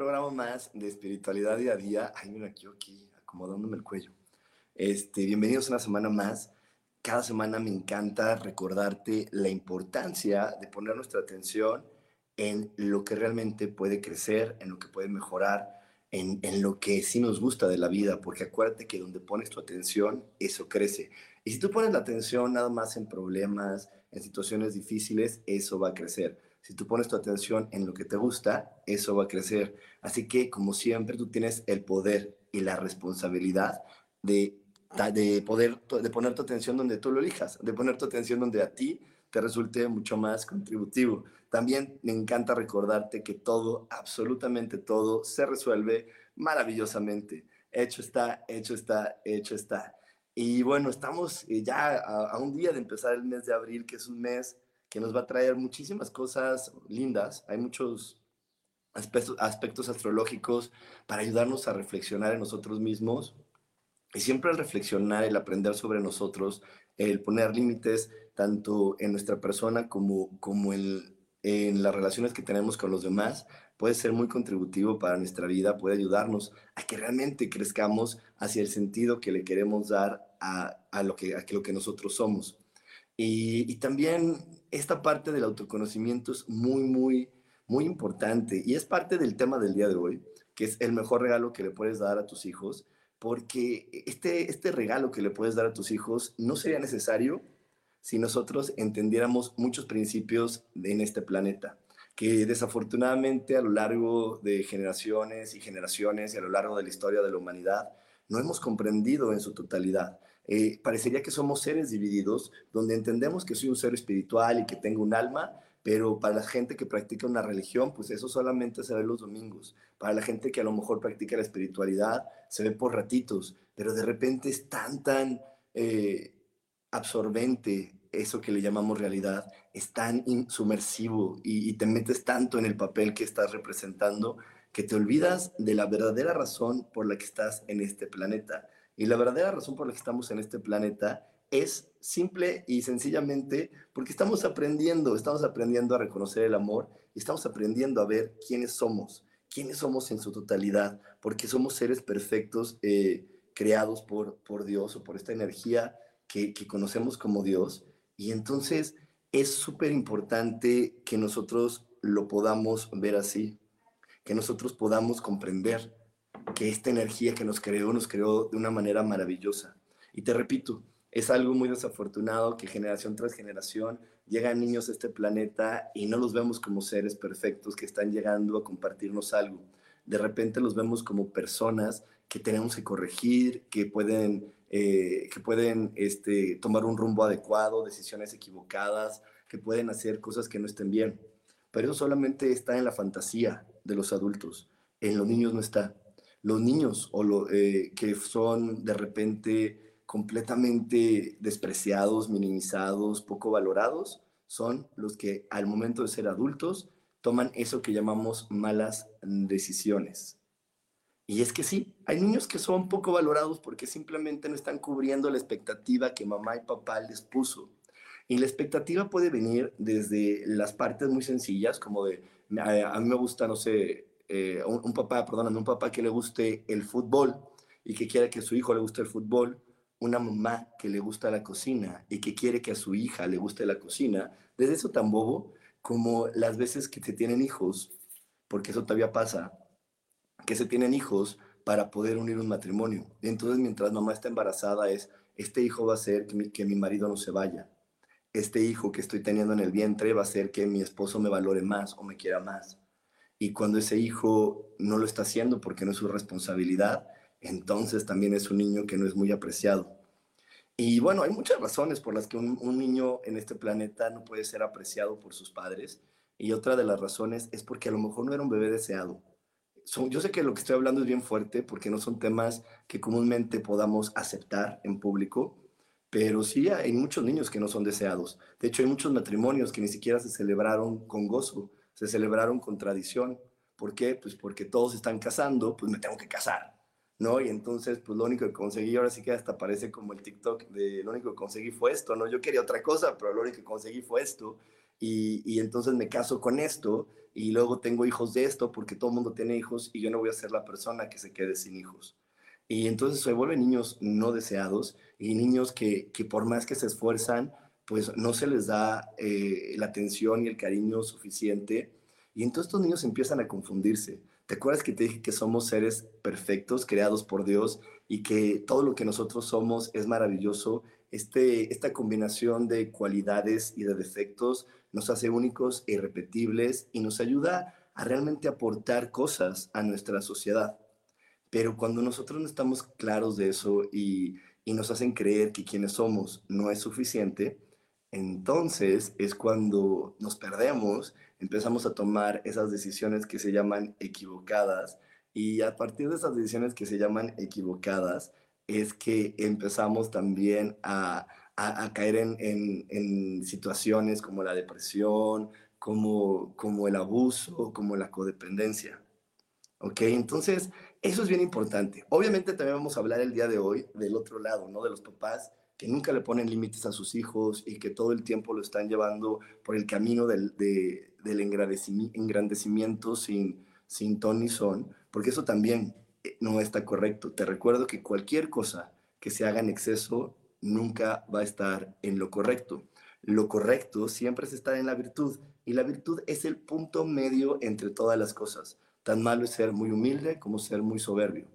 Programa más de espiritualidad día a día. Ay, mira, aquí, aquí, acomodándome el cuello. Este, bienvenidos una semana más. Cada semana me encanta recordarte la importancia de poner nuestra atención en lo que realmente puede crecer, en lo que puede mejorar, en, en lo que sí nos gusta de la vida, porque acuérdate que donde pones tu atención, eso crece. Y si tú pones la atención nada más en problemas, en situaciones difíciles, eso va a crecer si tú pones tu atención en lo que te gusta, eso va a crecer. Así que, como siempre, tú tienes el poder y la responsabilidad de, de poder de poner tu atención donde tú lo elijas, de poner tu atención donde a ti te resulte mucho más contributivo. También me encanta recordarte que todo, absolutamente todo, se resuelve maravillosamente. Hecho está, hecho está, hecho está. Y bueno, estamos eh, ya a, a un día de empezar el mes de abril, que es un mes que nos va a traer muchísimas cosas lindas. Hay muchos aspectos, astrológicos para ayudarnos a reflexionar en nosotros mismos. Y siempre el reflexionar, el aprender sobre nosotros, el poner límites tanto en nuestra persona como, como en, en las relaciones que tenemos con los demás, puede ser muy contributivo para nuestra vida, puede ayudarnos a que realmente crezcamos hacia el sentido que le queremos dar a, a lo, que, a lo que nosotros somos. Y, también esta parte del autoconocimiento es muy, muy, muy importante y es parte del tema del día de hoy, que es el mejor regalo que le puedes dar a tus hijos, porque este, este regalo que le puedes dar a tus hijos no sería necesario si nosotros entendiéramos muchos principios en este planeta, que desafortunadamente a lo largo de generaciones y generaciones y a lo largo de la historia de la humanidad no hemos comprendido en su totalidad. Eh, parecería que somos seres divididos, donde entendemos que soy un ser espiritual y que tengo un alma, pero para la gente que practica una religión, pues eso solamente se ve los domingos. Para la gente que a lo mejor practica la espiritualidad, se ve por ratitos, pero de repente es tan, tan eh, absorbente eso que le llamamos realidad, es tan insumersivo y, y te metes tanto en el papel que estás representando que te olvidas de la verdadera razón por la que estás en este planeta. Y la verdadera razón por la que estamos en este planeta es simple y sencillamente porque estamos aprendiendo, estamos aprendiendo a reconocer el amor y estamos aprendiendo a ver quiénes somos, quiénes somos en su totalidad, porque somos seres perfectos eh, creados por, por Dios o por esta energía que, que conocemos como Dios. Y entonces es súper importante que nosotros lo podamos ver así, que nosotros podamos comprender que esta energía que nos creó, nos creó de una manera maravillosa. Y te repito, es algo muy desafortunado que generación tras generación llegan niños a este planeta y no los vemos como seres perfectos que están llegando a compartirnos algo. De repente los vemos como personas que tenemos que corregir, que pueden, eh, que pueden este, tomar un rumbo adecuado, decisiones equivocadas, que pueden hacer cosas que no estén bien. Pero eso solamente está en la fantasía de los adultos. En los niños no está los niños o lo, eh, que son de repente completamente despreciados, minimizados, poco valorados, son los que al momento de ser adultos toman eso que llamamos malas decisiones. Y es que sí, hay niños que son poco valorados porque simplemente no están cubriendo la expectativa que mamá y papá les puso. Y la expectativa puede venir desde las partes muy sencillas, como de, a, mí me gusta, no sé, eh, un, papá, perdóname, un papá que le guste el fútbol y que quiera que a su hijo le guste el fútbol, una mamá que le gusta la cocina y que quiere que a su hija le guste la cocina, desde eso tan bobo como las veces que se tienen hijos, porque eso todavía pasa, que se tienen hijos para poder unir un matrimonio. Entonces, mientras mamá está embarazada, es, este hijo va a ser que mi, que mi marido no se vaya. Este hijo que estoy teniendo en el vientre va a ser que mi esposo me valore más o me quiera más. Y cuando ese hijo no lo está haciendo porque no es su responsabilidad, entonces también es un niño que no es muy apreciado. Y bueno, hay muchas razones por las que un, niño en este planeta no puede ser apreciado por sus padres. Y otra de las razones es porque a lo mejor no era un bebé deseado. Yo sé que lo que estoy hablando es bien fuerte porque no son temas que comúnmente podamos aceptar en público, pero sí hay muchos niños que no son deseados. De hecho, hay muchos matrimonios que ni siquiera se celebraron con gozo, se celebraron con tradición. ¿Por qué? Pues porque todos están casando, pues me tengo que casar. ¿no? Y entonces, pues lo único que conseguí, ahora sí que hasta parece como el TikTok de lo único que conseguí fue esto, ¿no? Yo quería otra cosa, pero lo único que conseguí fue esto. Y, y entonces me caso con esto y luego tengo hijos de esto porque todo el mundo tiene hijos y yo no voy a ser la persona que se quede sin hijos. Y entonces se vuelven niños no deseados y niños que, que por más que se esfuerzan, pues no se les da eh, la atención y el cariño suficiente. Y entonces estos niños empiezan a confundirse ¿Te acuerdas que te dije que somos seres perfectos, creados por Dios y que todo lo que nosotros somos es maravilloso? Este, esta combinación de cualidades y de defectos nos hace únicos e irrepetibles y nos ayuda a realmente aportar cosas a nuestra sociedad. Pero cuando nosotros no estamos claros de eso y, y nos hacen creer que quienes somos no es suficiente, entonces es cuando nos perdemos empezamos a tomar esas decisiones que se llaman equivocadas y a partir de esas decisiones que se llaman equivocadas es que empezamos también a, a, caer en, en, en, situaciones como la depresión, como, como el abuso, como la codependencia. ¿Ok? Entonces, eso es bien importante. Obviamente también vamos a hablar el día de hoy del otro lado, ¿no? De los papás que nunca le ponen límites a sus hijos y que todo el tiempo lo están llevando por el camino del, de, del engrandecimiento sin, sin ton ni son, porque eso también eh, no está correcto. Te recuerdo que cualquier cosa que se haga en exceso nunca va a estar en lo correcto. Lo correcto siempre es estar en la virtud y la virtud es el punto medio entre todas las cosas. Tan malo es ser muy humilde como ser muy soberbio.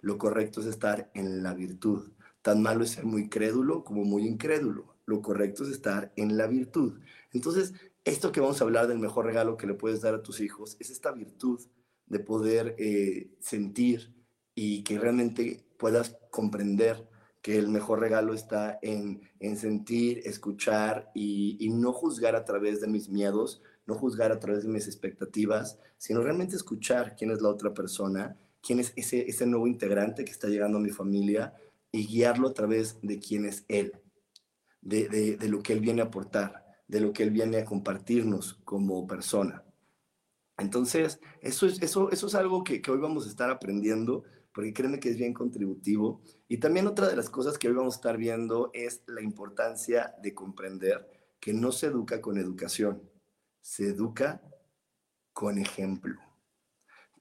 Lo correcto es estar en la virtud. Tan malo es ser muy crédulo como muy incrédulo. Lo correcto es estar en la virtud. Entonces, esto que vamos a hablar del mejor regalo que le puedes dar a tus hijos es esta virtud de poder eh, sentir y que realmente puedas comprender que el mejor regalo está en, en sentir, escuchar y, y, no juzgar a través de mis miedos, no juzgar a través de mis expectativas, sino realmente escuchar quién es la otra persona, quién es ese, ese nuevo integrante que está llegando a mi familia y guiarlo a través de quién es Él, de, de, lo que Él viene a aportar, de lo que Él viene a compartirnos como persona. Entonces, eso es, eso, eso es algo que, que hoy vamos a estar aprendiendo, porque créeme que es bien contributivo. Y también otra de las cosas que hoy vamos a estar viendo es la importancia de comprender que no se educa con educación, se educa con ejemplo.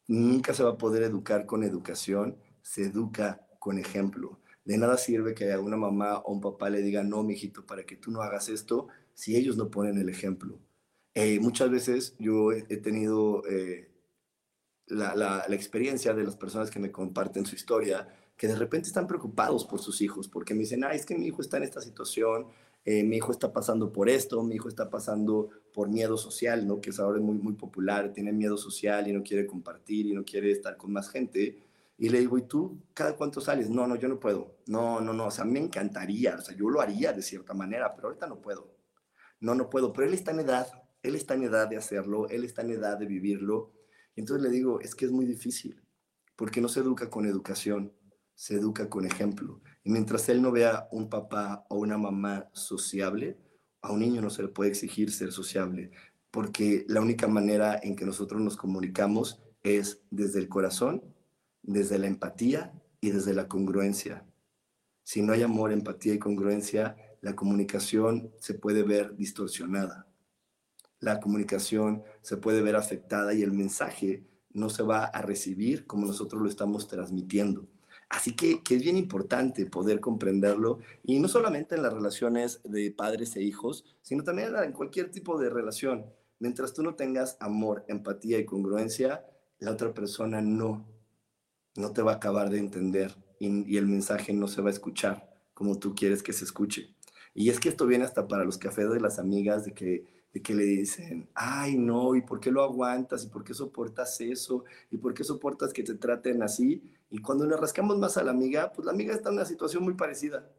Nunca se va a poder educar con educación, se educa con ejemplo. De nada sirve que a una mamá o un papá le diga, no, mijito, para que tú no hagas esto, si ellos no ponen el ejemplo. Eh, muchas veces yo he, tenido eh, la, la, experiencia de las personas que me comparten su historia, que de repente están preocupados por sus hijos, porque me dicen, ah, es que mi hijo está en esta situación, eh, mi hijo está pasando por esto, mi hijo está pasando por miedo social, ¿no? que es ahora muy, muy popular, tiene miedo social y no quiere compartir y no quiere estar con más gente. Y le digo, ¿y tú cada cuánto sales? No, no, yo no puedo. No, no, no, o sea, me encantaría, o sea, yo lo haría de cierta manera, pero ahorita no puedo. No, no puedo, pero él está en edad, él está en edad de hacerlo, él está en edad de vivirlo. Y entonces le digo, es que es muy difícil, porque no se educa con educación, se educa con ejemplo. Y mientras él no vea un papá o una mamá sociable, a un niño no se le puede exigir ser sociable, porque la única manera en que nosotros nos comunicamos es desde el corazón desde la empatía y desde la congruencia. Si no hay amor, empatía y congruencia, la comunicación se puede ver distorsionada. La comunicación se puede ver afectada y el mensaje no se va a recibir como nosotros lo estamos transmitiendo. Así que, que, es bien importante poder comprenderlo y no solamente en las relaciones de padres e hijos, sino también en cualquier tipo de relación. Mientras tú no tengas amor, empatía y congruencia, la otra persona no no te va a acabar de entender y, el mensaje no se va a escuchar como tú quieres que se escuche. Y es que esto viene hasta para los cafés de las amigas de que, de que le dicen, ay no, ¿y por qué lo aguantas? ¿Y por qué soportas eso? ¿Y por qué soportas que te traten así? Y cuando le rascamos más a la amiga, pues la amiga está en una situación muy parecida,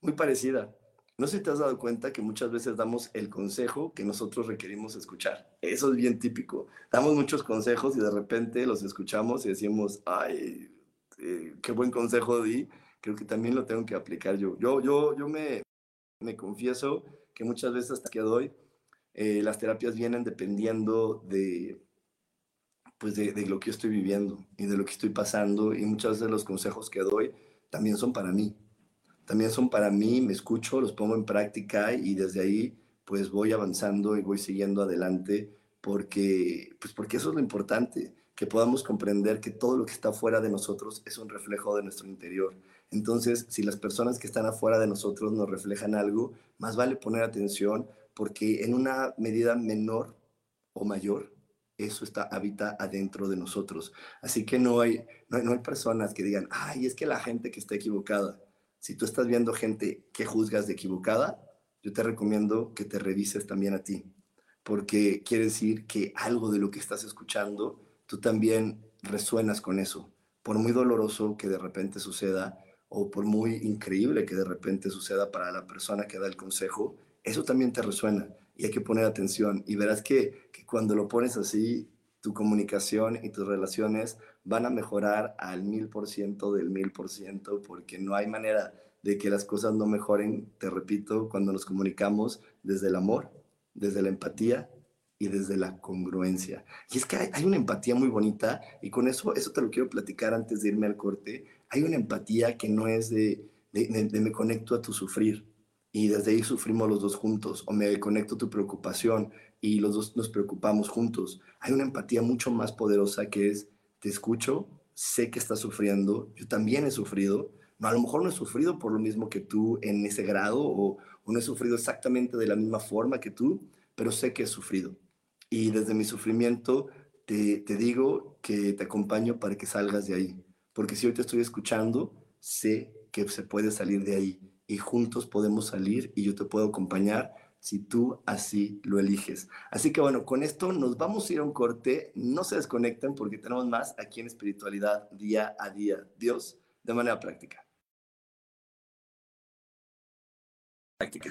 muy parecida. No sé si te has dado cuenta que muchas veces damos el consejo que nosotros requerimos escuchar. Eso es bien típico. Damos muchos consejos y de repente los escuchamos y decimos, ay, eh, qué buen consejo di. Creo que también lo tengo que aplicar yo. Yo, yo, yo me, me confieso que muchas veces hasta que doy, eh, las terapias vienen dependiendo de, pues de, de lo que yo estoy viviendo y de lo que estoy pasando y muchas veces los consejos que doy también son para mí también son para mí, me escucho, los pongo en práctica y desde ahí pues voy avanzando y voy siguiendo adelante porque, pues porque eso es lo importante, que podamos comprender que todo lo que está fuera de nosotros es un reflejo de nuestro interior. Entonces, si las personas que están afuera de nosotros nos reflejan algo, más vale poner atención porque en una medida menor o mayor, eso está, habita adentro de nosotros. Así que no hay, no hay, no hay personas que digan, ay, es que la gente que está equivocada si tú estás viendo gente que juzgas de equivocada, yo te recomiendo que te revises también a ti, porque quiere decir que algo de lo que estás escuchando, tú también resuenas con eso. Por muy doloroso que de repente suceda, o por muy increíble que de repente suceda para la persona que da el consejo, eso también te resuena y hay que poner atención. Y verás que, que cuando lo pones así, tu comunicación y tus relaciones van a mejorar al mil por ciento del mil por ciento, porque no hay manera de que las cosas no mejoren, te repito, cuando nos comunicamos desde el amor, desde la empatía y desde la congruencia. Y es que hay, una empatía muy bonita y con eso, eso te lo quiero platicar antes de irme al corte. Hay una empatía que no es de, de me conecto a tu sufrir y desde ahí sufrimos los dos juntos, o me conecto a tu preocupación y los dos nos preocupamos juntos. Hay una empatía mucho más poderosa que es te escucho, sé que estás sufriendo, yo también he sufrido, no, a lo mejor no he sufrido por lo mismo que tú en ese grado o, no he sufrido exactamente de la misma forma que tú, pero sé que he sufrido. Y desde mi sufrimiento te, te digo que te acompaño para que salgas de ahí, porque si hoy te estoy escuchando, sé que se puede salir de ahí y juntos podemos salir y yo te puedo acompañar si tú así lo eliges. Así que bueno, con esto nos vamos a ir a un corte. No se desconecten porque tenemos más aquí en espiritualidad día a día. Dios, de manera práctica. Práctica.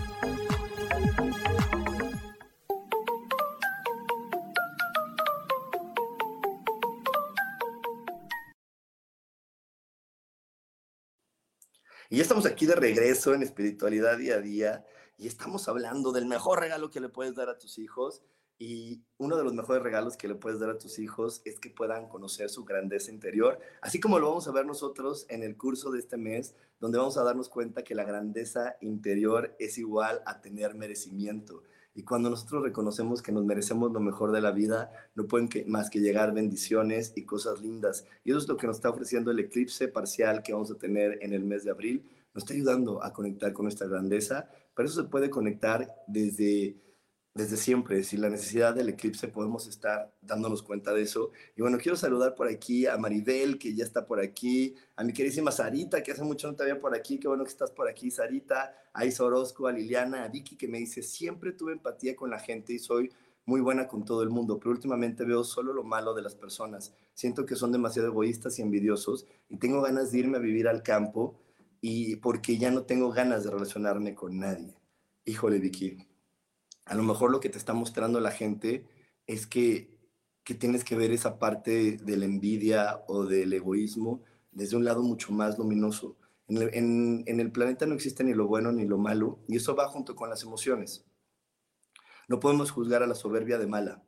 Y ya estamos aquí de regreso en espiritualidad día a día y estamos hablando del mejor regalo que le puedes dar a tus hijos. Y uno de los mejores regalos que le puedes dar a tus hijos es que puedan conocer su grandeza interior, así como lo vamos a ver nosotros en el curso de este mes, donde vamos a darnos cuenta que la grandeza interior es igual a tener merecimiento. Y cuando nosotros reconocemos que nos merecemos lo mejor de la vida, no pueden más que llegar bendiciones y cosas lindas. Y eso es lo que nos está ofreciendo el eclipse parcial que vamos a tener en el mes de abril. Nos está ayudando a conectar con nuestra grandeza, pero eso se puede conectar desde desde siempre, sin la necesidad del eclipse podemos estar dándonos cuenta de eso. Y bueno, quiero saludar por aquí a Maribel, que ya está por aquí, a mi queridísima Sarita, que hace mucho no te había por aquí, qué bueno que estás por aquí, Sarita, a Isa Orozco, a Liliana, a Vicky, que me dice, siempre tuve empatía con la gente y soy muy buena con todo el mundo, pero últimamente veo solo lo malo de las personas. Siento que son demasiado egoístas y envidiosos y tengo ganas de irme a vivir al campo y porque ya no tengo ganas de relacionarme con nadie. Híjole, Vicky, a lo mejor lo que te está mostrando la gente es que, que tienes que ver esa parte de la envidia o del egoísmo desde un lado mucho más luminoso. En el, planeta no existe ni lo bueno ni lo malo, y eso va junto con las emociones. No podemos juzgar a la soberbia de mala,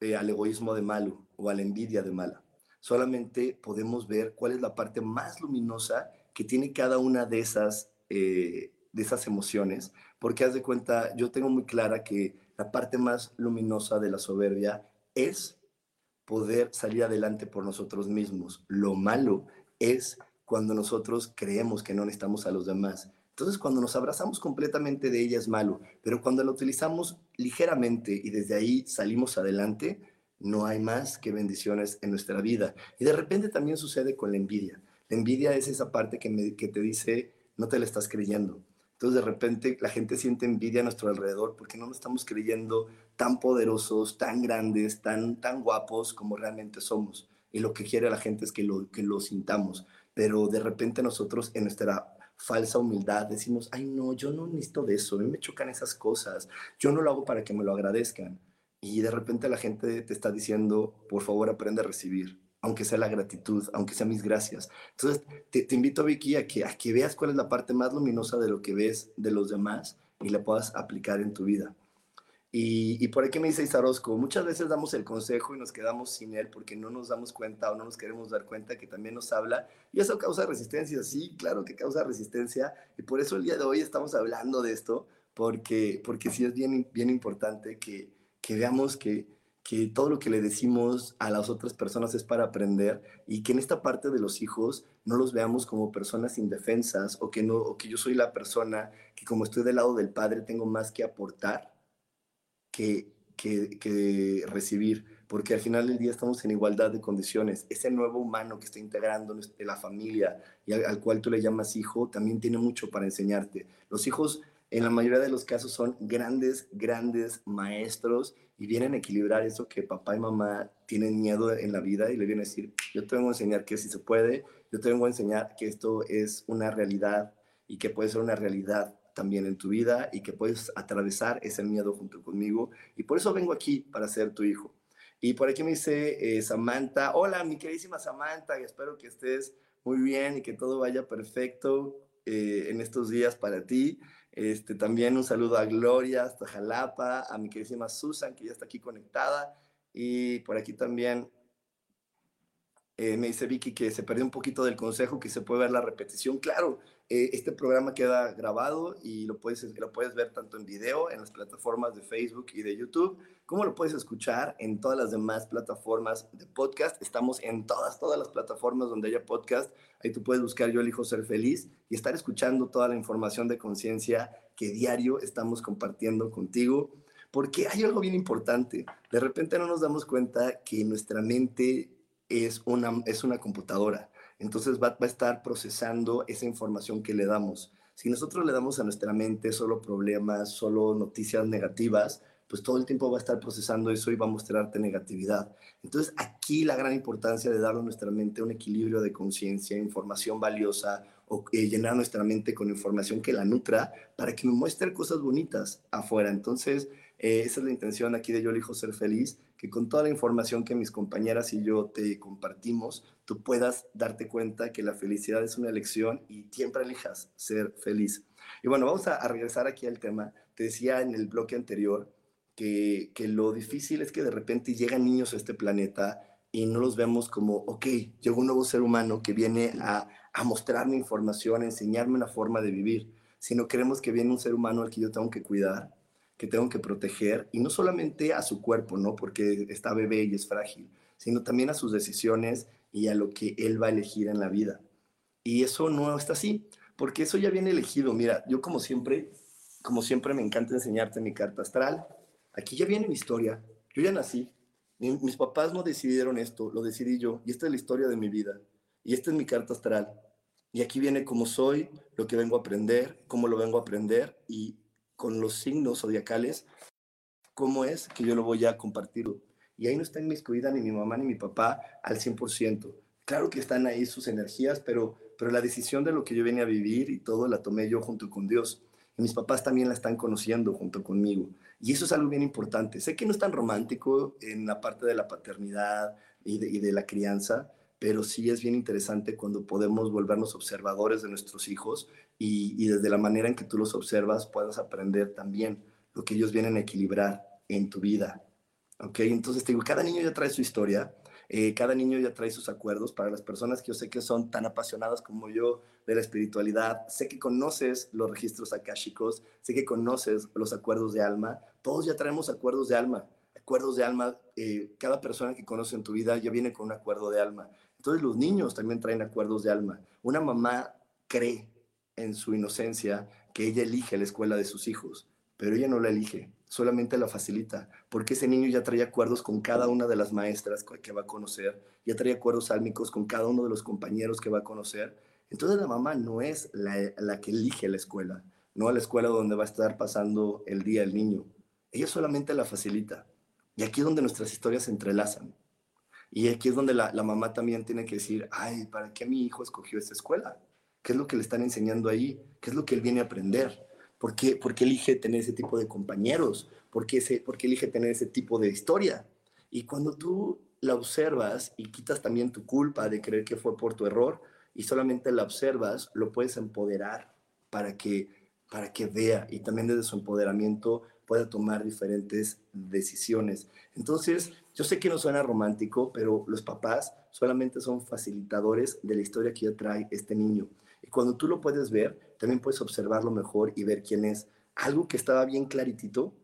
eh, al egoísmo de malo o a la envidia de mala. Solamente podemos ver cuál es la parte más luminosa que tiene cada una de esas, eh, de esas emociones porque haz de cuenta, yo tengo muy clara que la parte más luminosa de la soberbia es poder salir adelante por nosotros mismos. Lo malo es cuando nosotros creemos que no necesitamos a los demás. Entonces, cuando nos abrazamos completamente de ella es malo, pero cuando la utilizamos ligeramente y desde ahí salimos adelante, no hay más que bendiciones en nuestra vida. Y de repente también sucede con la envidia. La envidia es esa parte que, que te dice, no te la estás creyendo. Entonces de repente la gente siente envidia a nuestro alrededor porque no nos estamos creyendo tan poderosos, tan grandes, tan, tan guapos como realmente somos. Y lo que quiere la gente es que lo, que lo sintamos. Pero de repente nosotros en nuestra falsa humildad decimos, ay no, yo no necesito de eso, a mí me chocan esas cosas, yo no lo hago para que me lo agradezcan. Y de repente la gente te está diciendo, por favor aprende a recibir aunque sea la gratitud, aunque sea mis gracias. Entonces, te, invito, Vicky, a que, a que veas cuál es la parte más luminosa de lo que ves de los demás y la puedas aplicar en tu vida. Y, por aquí me dice Isarosco, muchas veces damos el consejo y nos quedamos sin él porque no nos damos cuenta o no nos queremos dar cuenta que también nos habla y eso causa resistencia. Sí, claro que causa resistencia y por eso el día de hoy estamos hablando de esto porque, porque sí es bien, bien importante que, que veamos que, que todo lo que le decimos a las otras personas es para aprender y que en esta parte de los hijos no los veamos como personas indefensas o que, no, o que yo soy la persona que como estoy del lado del padre tengo más que aportar que, que, recibir, porque al final del día estamos en igualdad de condiciones. Ese nuevo humano que está integrando la familia y al cual tú le llamas hijo, también tiene mucho para enseñarte. Los hijos en la mayoría de los casos son grandes, grandes maestros y vienen a equilibrar eso que papá y mamá tienen miedo en la vida y le vienen a decir, yo te vengo a enseñar que si se puede, yo te vengo a enseñar que esto es una realidad y que puede ser una realidad también en tu vida y que puedes atravesar ese miedo junto conmigo. Y por eso vengo aquí para ser tu hijo. Y por aquí me dice eh, Samantha, hola mi queridísima Samantha, espero que estés muy bien y que todo vaya perfecto eh, en estos días para ti. Este, también un saludo a Gloria hasta Jalapa, a mi queridísima Susan, que ya está aquí conectada. Y por aquí también eh, me dice Vicky que se perdió un poquito del consejo, que se puede ver la repetición. Claro, eh, este programa queda grabado y lo puedes, lo puedes ver tanto en video en las plataformas de Facebook y de YouTube, como lo puedes escuchar en todas las demás plataformas de podcast. Estamos en todas, todas las plataformas donde haya podcast. Ahí tú puedes buscar Yo elijo ser feliz y estar escuchando toda la información de conciencia que diario estamos compartiendo contigo. Porque hay algo bien importante. De repente no nos damos cuenta que nuestra mente es una, es una computadora entonces va, a estar procesando esa información que le damos. Si nosotros le damos a nuestra mente solo problemas, solo noticias negativas, pues todo el tiempo va a estar procesando eso y va a mostrarte negatividad. Entonces aquí la gran importancia de darle a nuestra mente un equilibrio de conciencia, información valiosa o eh, llenar nuestra mente con información que la nutra para que me muestre cosas bonitas afuera. Entonces eh, esa es la intención aquí de Yo elijo ser feliz, que con toda la información que mis compañeras y yo te compartimos, tú puedas darte cuenta que la felicidad es una elección y siempre elijas ser feliz. Y bueno, vamos a, regresar aquí al tema. Te decía en el bloque anterior que, que lo difícil es que de repente llegan niños a este planeta y no los vemos como, ok, llegó un nuevo ser humano que viene a, a mostrarme información, a enseñarme una forma de vivir, sino creemos que viene un ser humano al que yo tengo que cuidar, que tengo que proteger, y no solamente a su cuerpo, ¿no? Porque está bebé y es frágil, sino también a sus decisiones y a lo que él va a elegir en la vida. Y eso no está así, porque eso ya viene elegido. Mira, yo como siempre, como siempre me encanta enseñarte mi carta astral. Aquí ya viene mi historia. Yo ya nací. Mis papás no decidieron esto, lo decidí yo. Y esta es la historia de mi vida. Y esta es mi carta astral. Y aquí viene cómo soy, lo que vengo a aprender, cómo lo vengo a aprender y con los signos zodiacales, cómo es que yo lo voy a compartir. Y ahí no está inmiscuida ni mi mamá ni mi papá al 100%. Claro que están ahí sus energías, pero, pero la decisión de lo que yo venía a vivir y todo la tomé yo junto con Dios. Y mis papás también la están conociendo junto conmigo. Y eso es algo bien importante. Sé que no es tan romántico en la parte de la paternidad y de, y de la crianza, pero sí es bien interesante cuando podemos volvernos observadores de nuestros hijos y, desde la manera en que tú los observas puedas aprender también lo que ellos vienen a equilibrar en tu vida. ¿Ok? Entonces te digo, cada niño ya trae su historia, eh, cada niño ya trae sus acuerdos. Para las personas que yo sé que son tan apasionadas como yo de la espiritualidad, sé que conoces los registros akáshicos, sé que conoces los acuerdos de alma, todos ya traemos acuerdos de alma. Acuerdos de alma, eh, cada persona que conoce en tu vida ya viene con un acuerdo de alma. Entonces los niños también traen acuerdos de alma. Una mamá cree en su inocencia que ella elige la escuela de sus hijos, pero ella no la elige, solamente la facilita, porque ese niño ya trae acuerdos con cada una de las maestras que va a conocer, ya trae acuerdos álmicos con cada uno de los compañeros que va a conocer. Entonces la mamá no es la, la que elige la escuela, no a la escuela donde va a estar pasando el día el niño. Ella solamente la facilita. Y aquí es donde nuestras historias se entrelazan. Y aquí es donde la, mamá también tiene que decir, ay, ¿para qué mi hijo escogió esta escuela? ¿Qué es lo que le están enseñando ahí? ¿Qué es lo que él viene a aprender? ¿Por qué, por qué elige tener ese tipo de compañeros? ¿Por qué, ese, ¿Por qué elige tener ese tipo de historia? Y cuando tú la observas y quitas también tu culpa de creer que fue por tu error y solamente la observas, lo puedes empoderar para que, para que vea y también desde su empoderamiento pueda tomar diferentes decisiones. Entonces, yo sé que no suena romántico, pero los papás solamente son facilitadores de la historia que ya trae este niño. Y cuando tú lo puedes ver, también puedes observarlo mejor y ver quién es. Algo que estaba bien claritito,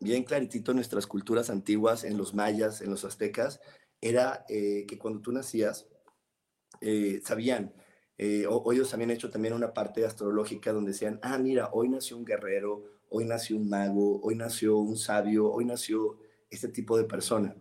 bien claritito en nuestras culturas antiguas, en los mayas, en los aztecas, era eh, que cuando tú nacías, eh, sabían, eh, o, ellos habían hecho también una parte astrológica donde decían, ah, mira, hoy nació un guerrero, hoy nació un mago, hoy nació un sabio, hoy nació este tipo de persona.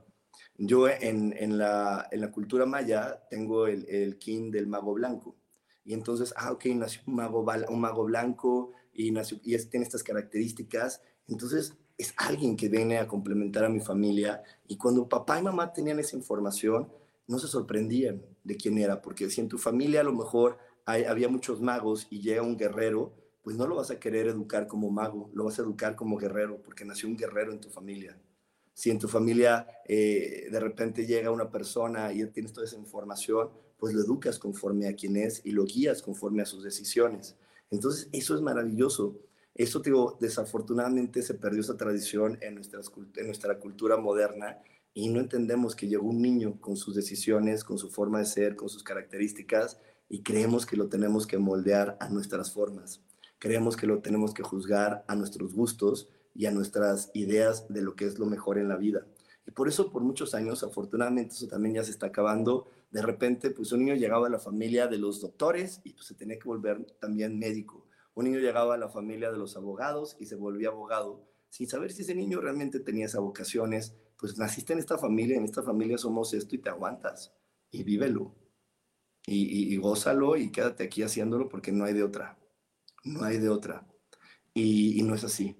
Yo en, en, la, en la, cultura maya tengo el, el, kin del mago blanco. Y entonces, ah, ok, nació un mago, blanco y, nació, y tiene estas características. Entonces, es alguien que viene a complementar a mi familia. Y cuando papá y mamá tenían esa información, no se sorprendían de quién era, porque si en tu familia a lo mejor había muchos magos y llega un guerrero, pues no lo vas a querer educar como mago, lo vas a educar como guerrero, porque nació un guerrero en tu familia. Si en tu familia eh, de repente llega una persona y tienes toda esa información, pues lo educas conforme a quién es y lo guías conforme a sus decisiones. Entonces, eso es maravilloso. Eso, digo, desafortunadamente se perdió esa tradición en, nuestras, en nuestra cultura moderna y no entendemos que llegó un niño con sus decisiones, con su forma de ser, con sus características y creemos que lo tenemos que moldear a nuestras formas. Creemos que lo tenemos que juzgar a nuestros gustos y a nuestras ideas de lo que es lo mejor en la vida. Y por eso por muchos años, afortunadamente, eso también ya se está acabando. De repente, pues un niño llegaba a la familia de los doctores y pues se tenía que volver también médico. Un niño llegaba a la familia de los abogados y se volvía abogado, sin saber si ese niño realmente tenía esas vocaciones. Pues naciste en esta familia, en esta familia somos esto y te aguantas y vívelo. Y, y, gózalo y quédate aquí haciéndolo porque no hay de otra. No hay de otra. y, y no es así.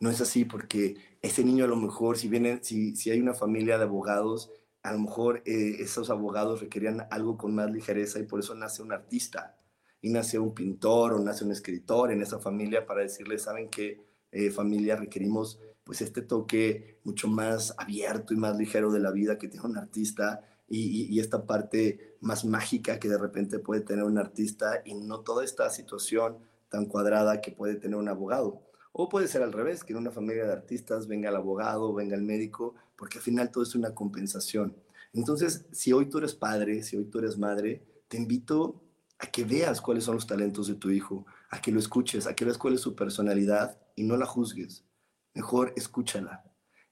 No es así porque ese niño a lo mejor, si, viene, si, si hay una familia de abogados, a lo mejor eh, esos abogados requerían algo con más ligereza y por eso nace un artista y nace un pintor o nace un escritor en esa familia para decirle, saben qué eh, familia requerimos pues este toque mucho más abierto y más ligero de la vida que tiene un artista y, y, esta parte más mágica que de repente puede tener un artista y no toda esta situación tan cuadrada que puede tener un abogado. O puede ser al revés, que en una familia de artistas venga el abogado, venga el médico, porque al final todo es una compensación. Entonces, si hoy tú eres padre, si hoy tú eres madre, te invito a que veas cuáles son los talentos de tu hijo, a que lo escuches, a que veas cuál es su personalidad y no la juzgues. mejor escúchala.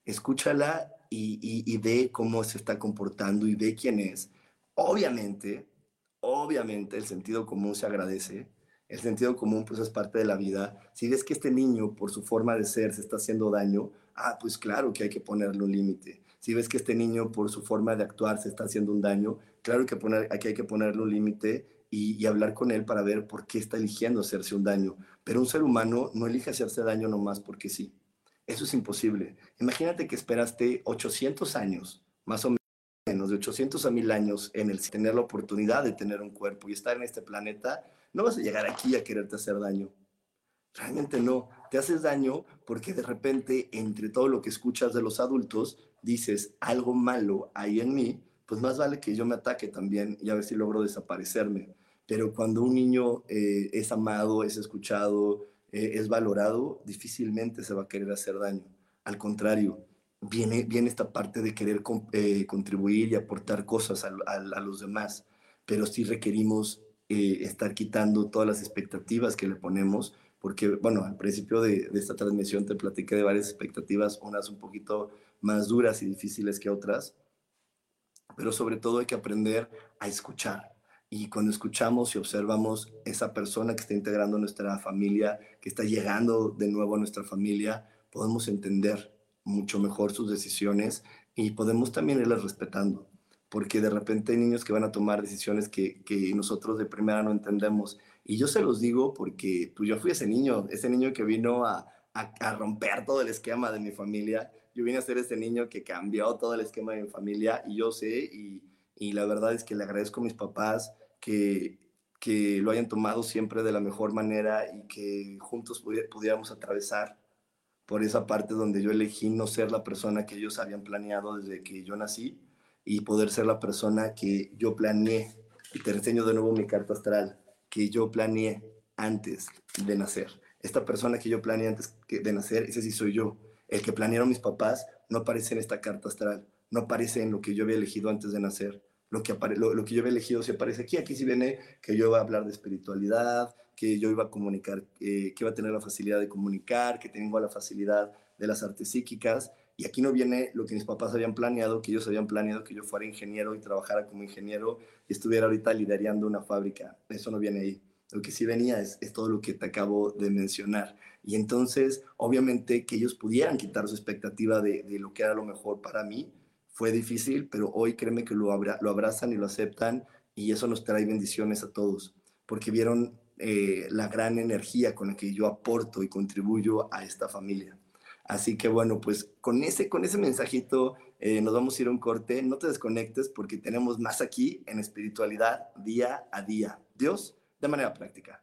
Escúchala y, ve cómo se está comportando y ve quién es. Obviamente, obviamente el sentido común se agradece. El sentido común pues es parte de la vida. Si ves que este niño por su forma de ser se está haciendo daño, ah, pues claro que hay que ponerle un límite. Si ves que este niño por su forma de actuar se está haciendo un daño, claro que poner, aquí hay que ponerle un límite y, y, hablar con él para ver por qué está eligiendo hacerse un daño. Pero un ser humano no elige hacerse daño nomás porque sí. Eso es imposible. Imagínate que esperaste 800 años, más o menos, de 800 a 1000 años en el tener la oportunidad de tener un cuerpo y estar en este planeta, no vas a llegar aquí a quererte hacer daño. Realmente no. Te haces daño porque de repente, entre todo lo que escuchas de los adultos, dices algo malo hay en mí, pues más vale que yo me ataque también y a ver si logro desaparecerme. Pero cuando un niño eh, es amado, es escuchado, eh, es valorado, difícilmente se va a querer hacer daño. Al contrario, viene, viene esta parte de querer eh, contribuir y aportar cosas a, los demás, pero sí requerimos eh, estar quitando todas las expectativas que le ponemos, porque, bueno, al principio de, de esta transmisión te platiqué de varias expectativas, unas un poquito más duras y difíciles que otras, pero sobre todo hay que aprender a escuchar. Y cuando escuchamos y observamos esa persona que está integrando nuestra familia, que está llegando de nuevo a nuestra familia, podemos entender mucho mejor sus decisiones y podemos también irlas respetando, porque de repente hay niños que van a tomar decisiones que, que nosotros de primera no entendemos. Y yo se los digo porque pues yo fui ese niño, ese niño que vino a, a, romper todo el esquema de mi familia. Yo vine a ser ese niño que cambió todo el esquema de mi familia y yo sé y y la verdad es que le agradezco a mis papás que, que lo hayan tomado siempre de la mejor manera y que juntos pudiéramos atravesar por esa parte donde yo elegí no ser la persona que ellos habían planeado desde que yo nací y poder ser la persona que yo planeé. Y te enseño de nuevo mi carta astral, que yo planeé antes de nacer. Esta persona que yo planeé antes de nacer, ese sí soy yo. El que planearon mis papás no aparece en esta carta astral, no aparece en lo que yo había elegido antes de nacer lo que, lo, que yo había elegido se aparece aquí. Aquí sí viene que yo iba a hablar de espiritualidad, que yo iba a comunicar, eh, que iba a tener la facilidad de comunicar, que tengo la facilidad de las artes psíquicas. Y aquí no viene lo que mis papás habían planeado, que ellos habían planeado que yo fuera ingeniero y trabajara como ingeniero y estuviera ahorita liderando una fábrica. Eso no viene ahí. Lo que sí venía es, es todo lo que te acabo de mencionar. Y entonces, obviamente, que ellos pudieran quitar su expectativa de, de lo que era lo mejor para mí, fue difícil, pero hoy créeme que lo, lo abrazan y lo aceptan y eso nos trae bendiciones a todos, porque vieron eh, la gran energía con la que yo aporto y contribuyo a esta familia. Así que bueno, pues con ese, con ese mensajito eh, nos vamos a ir a un corte. No te desconectes porque tenemos más aquí en espiritualidad día a día. Dios, de manera práctica.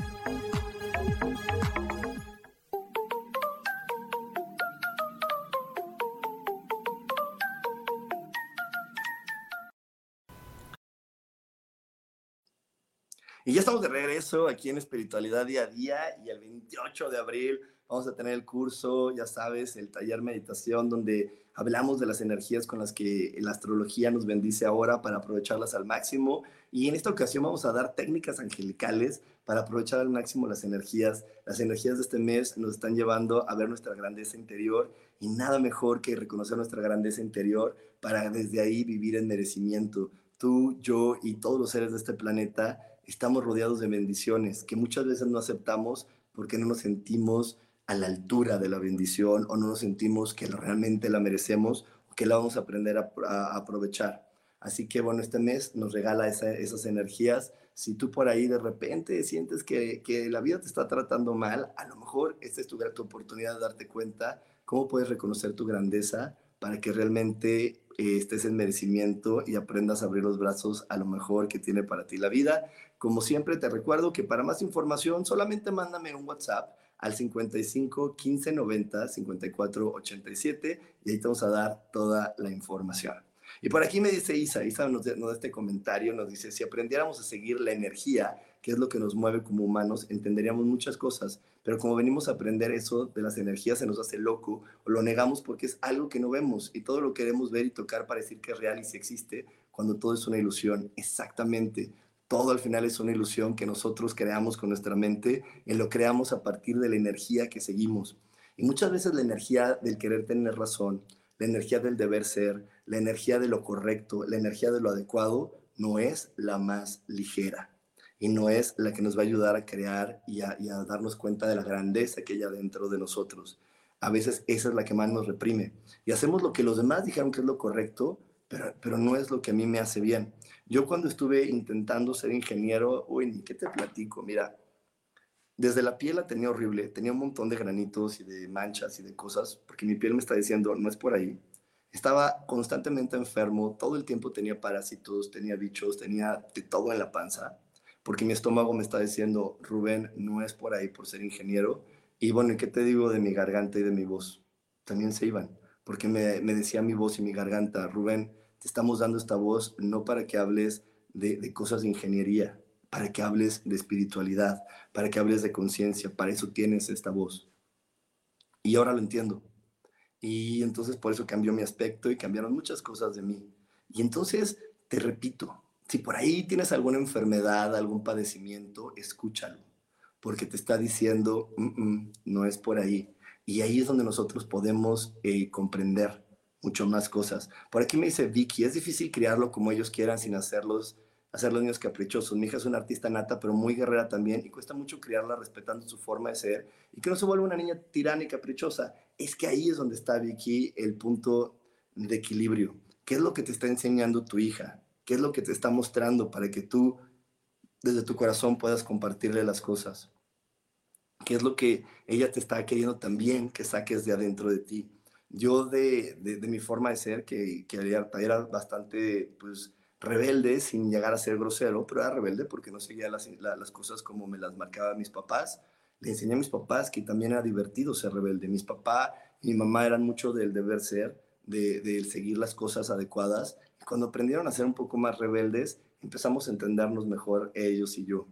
Y ya estamos de regreso aquí en Espiritualidad Día a Día y el 28 de abril vamos a tener el curso, ya sabes, el taller meditación donde hablamos de las energías con las que la astrología nos bendice ahora para aprovecharlas al máximo. Y en esta ocasión vamos a dar técnicas angelicales para aprovechar al máximo las energías. Las energías de este mes nos están llevando a ver nuestra grandeza interior y nada mejor que reconocer nuestra grandeza interior para desde ahí vivir en merecimiento. Tú, yo y todos los seres de este planeta estamos rodeados de bendiciones que muchas veces no aceptamos porque no nos sentimos a la altura de la bendición o no nos sentimos que realmente la merecemos o que la vamos a aprender a, aprovechar. Así que bueno, este mes nos regala esas energías. Si tú por ahí de repente sientes que, que, la vida te está tratando mal, a lo mejor esta es tu, tu oportunidad de darte cuenta cómo puedes reconocer tu grandeza para que realmente eh, estés en merecimiento y aprendas a abrir los brazos a lo mejor que tiene para ti la vida. Como siempre, te recuerdo que para más información solamente mándame un WhatsApp al 55 15 90 54 87 y ahí te vamos a dar toda la información. Y por aquí me dice Isa, Isa nos, nos da este comentario, nos dice, si aprendiéramos a seguir la energía, que es lo que nos mueve como humanos, entenderíamos muchas cosas, pero como venimos a aprender eso de las energías se nos hace loco o lo negamos porque es algo que no vemos y todo lo queremos ver y tocar para decir que es real y si existe, cuando todo es una ilusión. Exactamente todo al final es una ilusión que nosotros creamos con nuestra mente y lo creamos a partir de la energía que seguimos. Y muchas veces la energía del querer tener razón, la energía del deber ser, la energía de lo correcto, la energía de lo adecuado, no es la más ligera y no es la que nos va a ayudar a crear y a, darnos cuenta de la grandeza que hay dentro de nosotros. A veces esa es la que más nos reprime. Y hacemos lo que los demás dijeron que es lo correcto, pero, pero no es lo que a mí me hace bien. Yo cuando estuve intentando ser ingeniero, uy, ni qué te platico, mira, desde la piel la tenía horrible, tenía un montón de granitos y de manchas y de cosas, porque mi piel me está diciendo, no es por ahí. Estaba constantemente enfermo, todo el tiempo tenía parásitos, tenía bichos, tenía de todo en la panza, porque mi estómago me está diciendo, Rubén, no es por ahí por ser ingeniero. Y bueno, ¿y qué te digo de mi garganta y de mi voz? También se iban, porque me, me decía mi voz y mi garganta, Rubén, te estamos dando esta voz no para que hables de, cosas de ingeniería, para que hables de espiritualidad, para que hables de conciencia, para eso tienes esta voz. Y ahora lo entiendo. Y entonces por eso cambió mi aspecto y cambiaron muchas cosas de mí. Y entonces, te repito, si por ahí tienes alguna enfermedad, algún padecimiento, escúchalo, porque te está diciendo, mm, mm, no es por ahí. Y ahí es donde nosotros podemos eh, comprender mucho más cosas. Por aquí me dice Vicky, es difícil criarlo como ellos quieran sin hacerlos, hacer los niños caprichosos. Mi hija es una artista nata, pero muy guerrera también, y cuesta mucho criarla respetando su forma de ser y que no se vuelva una niña tirana y caprichosa. Es que ahí es donde está, Vicky, el punto de equilibrio. ¿Qué es lo que te está enseñando tu hija? ¿Qué es lo que te está mostrando para que tú, desde tu corazón, puedas compartirle las cosas? ¿Qué es lo que ella te está queriendo también que saques de adentro de ti? yo de, de, mi forma de ser, que, que era, bastante pues, rebelde, sin llegar a ser grosero, pero era rebelde porque no seguía las, las cosas como me las marcaban mis papás. Le enseñé a mis papás que también era divertido ser rebelde. Mis papá y mi mamá eran mucho del deber ser, de, de seguir las cosas adecuadas. Cuando aprendieron a ser un poco más rebeldes, empezamos a entendernos mejor ellos y yo,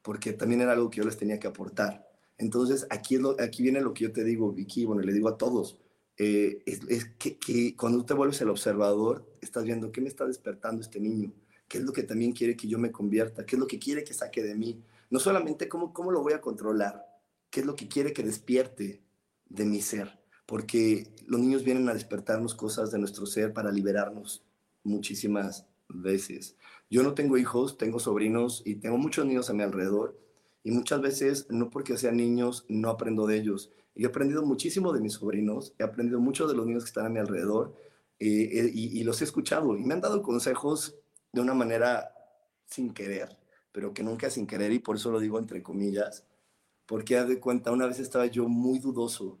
porque también era algo que yo les tenía que aportar. Entonces, aquí, es lo, aquí viene lo que yo te digo, Vicky, bueno, le digo a todos, eh, es, que, cuando tú te vuelves el observador, estás viendo qué me está despertando este niño, qué es lo que también quiere que yo me convierta, qué es lo que quiere que saque de mí. No solamente cómo, cómo lo voy a controlar, qué es lo que quiere que despierte de mi ser, porque los niños vienen a despertarnos cosas de nuestro ser para liberarnos muchísimas veces. Yo no tengo hijos, tengo sobrinos y tengo muchos niños a mi alrededor Y muchas veces, no porque sean niños, no aprendo de ellos. Y he aprendido muchísimo de mis sobrinos, he aprendido mucho de los niños que están a mi alrededor eh, y, los he escuchado y me han dado consejos de una manera sin querer, pero que nunca sin querer y por eso lo digo entre comillas, porque haz de cuenta, una vez estaba yo muy dudoso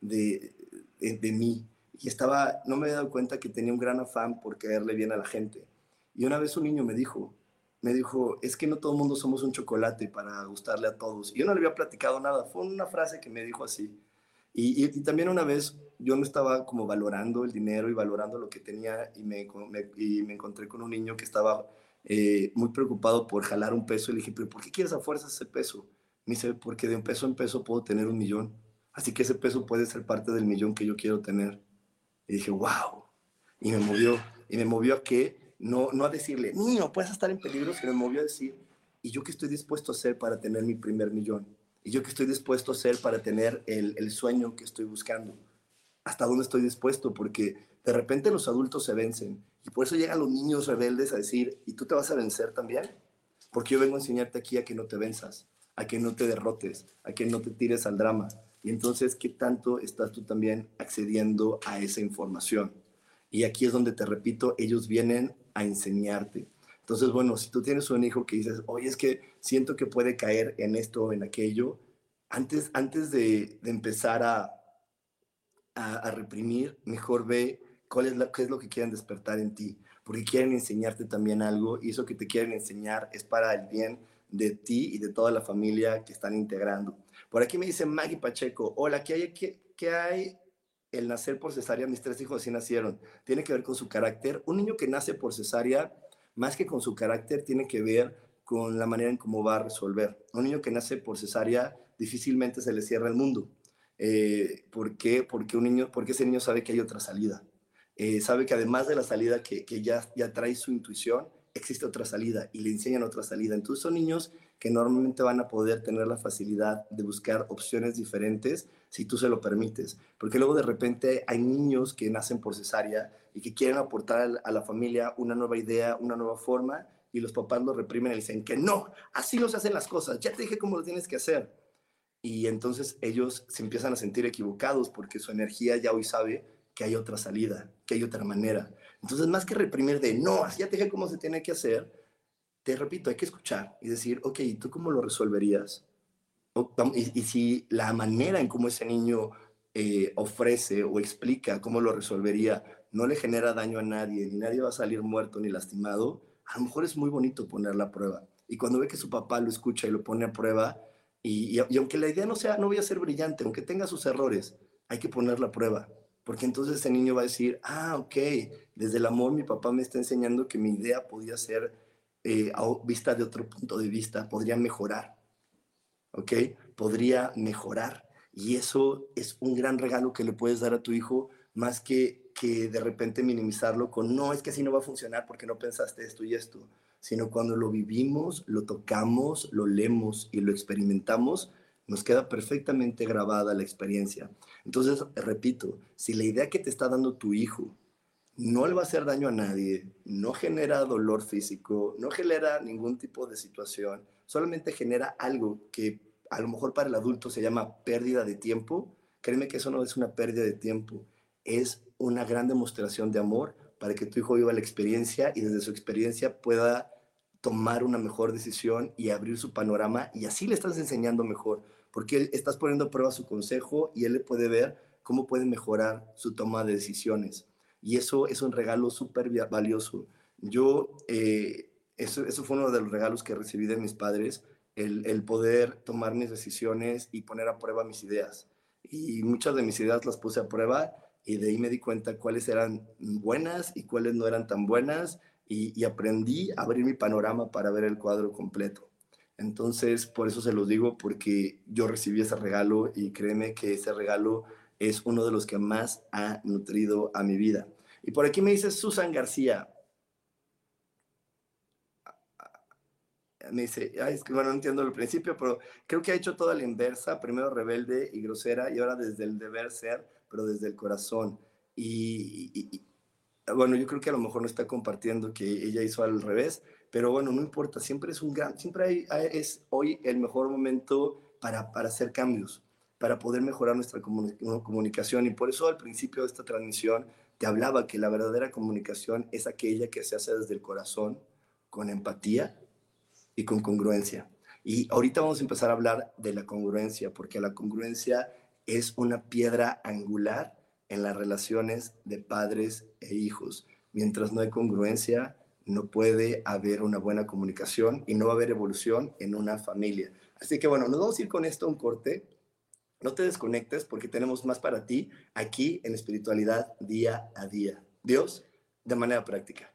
de, de mí y estaba, no me había dado cuenta que tenía un gran afán por caerle bien a la gente. Y una vez un niño me dijo, me dijo, es que no todo el mundo somos un chocolate para gustarle a todos. Y yo no le había platicado nada, fue una frase que me dijo así. Y, y, también una vez yo no estaba como valorando el dinero y valorando lo que tenía y me, me, y me encontré con un niño que estaba eh, muy preocupado por jalar un peso y le dije, pero ¿por qué quieres a fuerzas ese peso? Me dice, porque de un peso en peso puedo tener un millón. Así que ese peso puede ser parte del millón que yo quiero tener. Y dije, wow. Y me movió. Y me movió a que, no, no a decirle, niño, puedes estar en peligro, sino me movió a decir, ¿y yo qué estoy dispuesto a hacer para tener mi primer millón? ¿Y yo qué estoy dispuesto a hacer para tener el, el sueño que estoy buscando? ¿Hasta dónde estoy dispuesto? Porque de repente los adultos se vencen. Y por eso llegan los niños rebeldes a decir, ¿y tú te vas a vencer también? Porque yo vengo a enseñarte aquí a que no te venzas, a que no te derrotes, a que no te tires al drama. Y entonces, ¿qué tanto estás tú también accediendo a esa información? Y aquí es donde te repito, ellos vienen a enseñarte. Entonces, bueno, si tú tienes un hijo que dices, oye, es que siento que puede caer en esto o en aquello, antes, antes de, empezar a, a, a, reprimir, mejor ve cuál es, la, qué es lo que quieren despertar en ti, porque quieren enseñarte también algo y eso que te quieren enseñar es para el bien de ti y de toda la familia que están integrando. Por aquí me dice Maggie Pacheco, hola, ¿qué hay, qué, hay el nacer por cesárea? Mis tres hijos así nacieron. Tiene que ver con su carácter. Un niño que nace por cesárea, más que con su carácter, tiene que ver con la manera en cómo va a resolver. Un niño que nace por cesárea difícilmente se le cierra el mundo. Eh, ¿Por qué? Porque, un niño, porque ese niño sabe que hay otra salida. Eh, sabe que además de la salida que, que ya, ya trae su intuición, existe otra salida y le enseñan otra salida. Entonces son niños que normalmente van a poder tener la facilidad de buscar opciones diferentes si tú se lo permites. Porque luego de repente hay niños que nacen por cesárea y que quieren aportar a la familia una nueva idea, una nueva forma, y los papás lo reprimen y dicen que no, así no se hacen las cosas, ya te dije cómo lo tienes que hacer. Y entonces ellos se empiezan a sentir equivocados porque su energía ya hoy sabe que hay otra salida, que hay otra manera. Entonces, más que reprimir de, no, así ya te dije cómo se tiene que hacer, te repito, hay que escuchar y decir, ok, ¿tú cómo lo resolverías? Y, y si la manera en cómo ese niño eh, ofrece o explica cómo lo resolvería no le genera daño a nadie, ni nadie va a salir muerto ni lastimado, a lo mejor es muy bonito poner a prueba. Y cuando ve que su papá lo escucha y lo pone a prueba, y, y, y aunque la idea no sea, no voy a ser brillante, aunque tenga sus errores, hay que ponerla a prueba porque entonces ese niño va a decir, ah, ok, desde el amor mi papá me está enseñando que mi idea podía ser eh, vista de otro punto de vista, podría mejorar, ok, podría mejorar. Y eso es un gran regalo que le puedes dar a tu hijo, más que, que de repente minimizarlo con, no, es que así no va a funcionar porque no pensaste esto y esto, sino cuando lo vivimos, lo tocamos, lo leemos y lo experimentamos, nos queda perfectamente grabada la experiencia. Entonces, repito, si la idea que te está dando tu hijo no le va a hacer daño a nadie, no genera dolor físico, no genera ningún tipo de situación, solamente genera algo que a lo mejor para el adulto se llama pérdida de tiempo, créeme que eso no es una pérdida de tiempo, es una gran demostración de amor para que tu hijo viva la experiencia y desde su experiencia pueda tomar una mejor decisión y abrir su panorama y así le estás enseñando mejor porque estás poniendo a prueba su consejo y él le puede ver cómo puede mejorar su toma de decisiones. Y eso es un regalo súper valioso. Yo, eh, eso, eso fue uno de los regalos que recibí de mis padres, el, el poder tomar mis decisiones y poner a prueba mis ideas. Y muchas de mis ideas las puse a prueba y de ahí me di cuenta cuáles eran buenas y cuáles no eran tan buenas y, aprendí a abrir mi panorama para ver el cuadro completo. Entonces, por eso se los digo, porque yo recibí ese regalo y créeme que ese regalo es uno de los que más ha nutrido a mi vida. Y por aquí me dice Susan García. Me dice, Ay, es que bueno, no entiendo el principio, pero creo que ha hecho toda la inversa, primero rebelde y grosera, y ahora desde el deber ser, pero desde el corazón. Y, y, bueno, yo creo que a lo mejor no está compartiendo que ella hizo al revés, pero bueno, no importa, siempre es un gran, siempre es hoy el mejor momento para, para hacer cambios, para poder mejorar nuestra comunicación. Y por eso al principio de esta transmisión te hablaba que la verdadera comunicación es aquella que se hace desde el corazón, con empatía y con congruencia. Y ahorita vamos a empezar a hablar de la congruencia, porque la congruencia es una piedra angular en las relaciones de padres e hijos. Mientras no hay congruencia, no puede haber una buena comunicación y no va a haber evolución en una familia. Así que bueno, nos vamos a ir con esto a un corte. No te desconectes porque tenemos más para ti aquí en espiritualidad día a día. Dios, de manera práctica.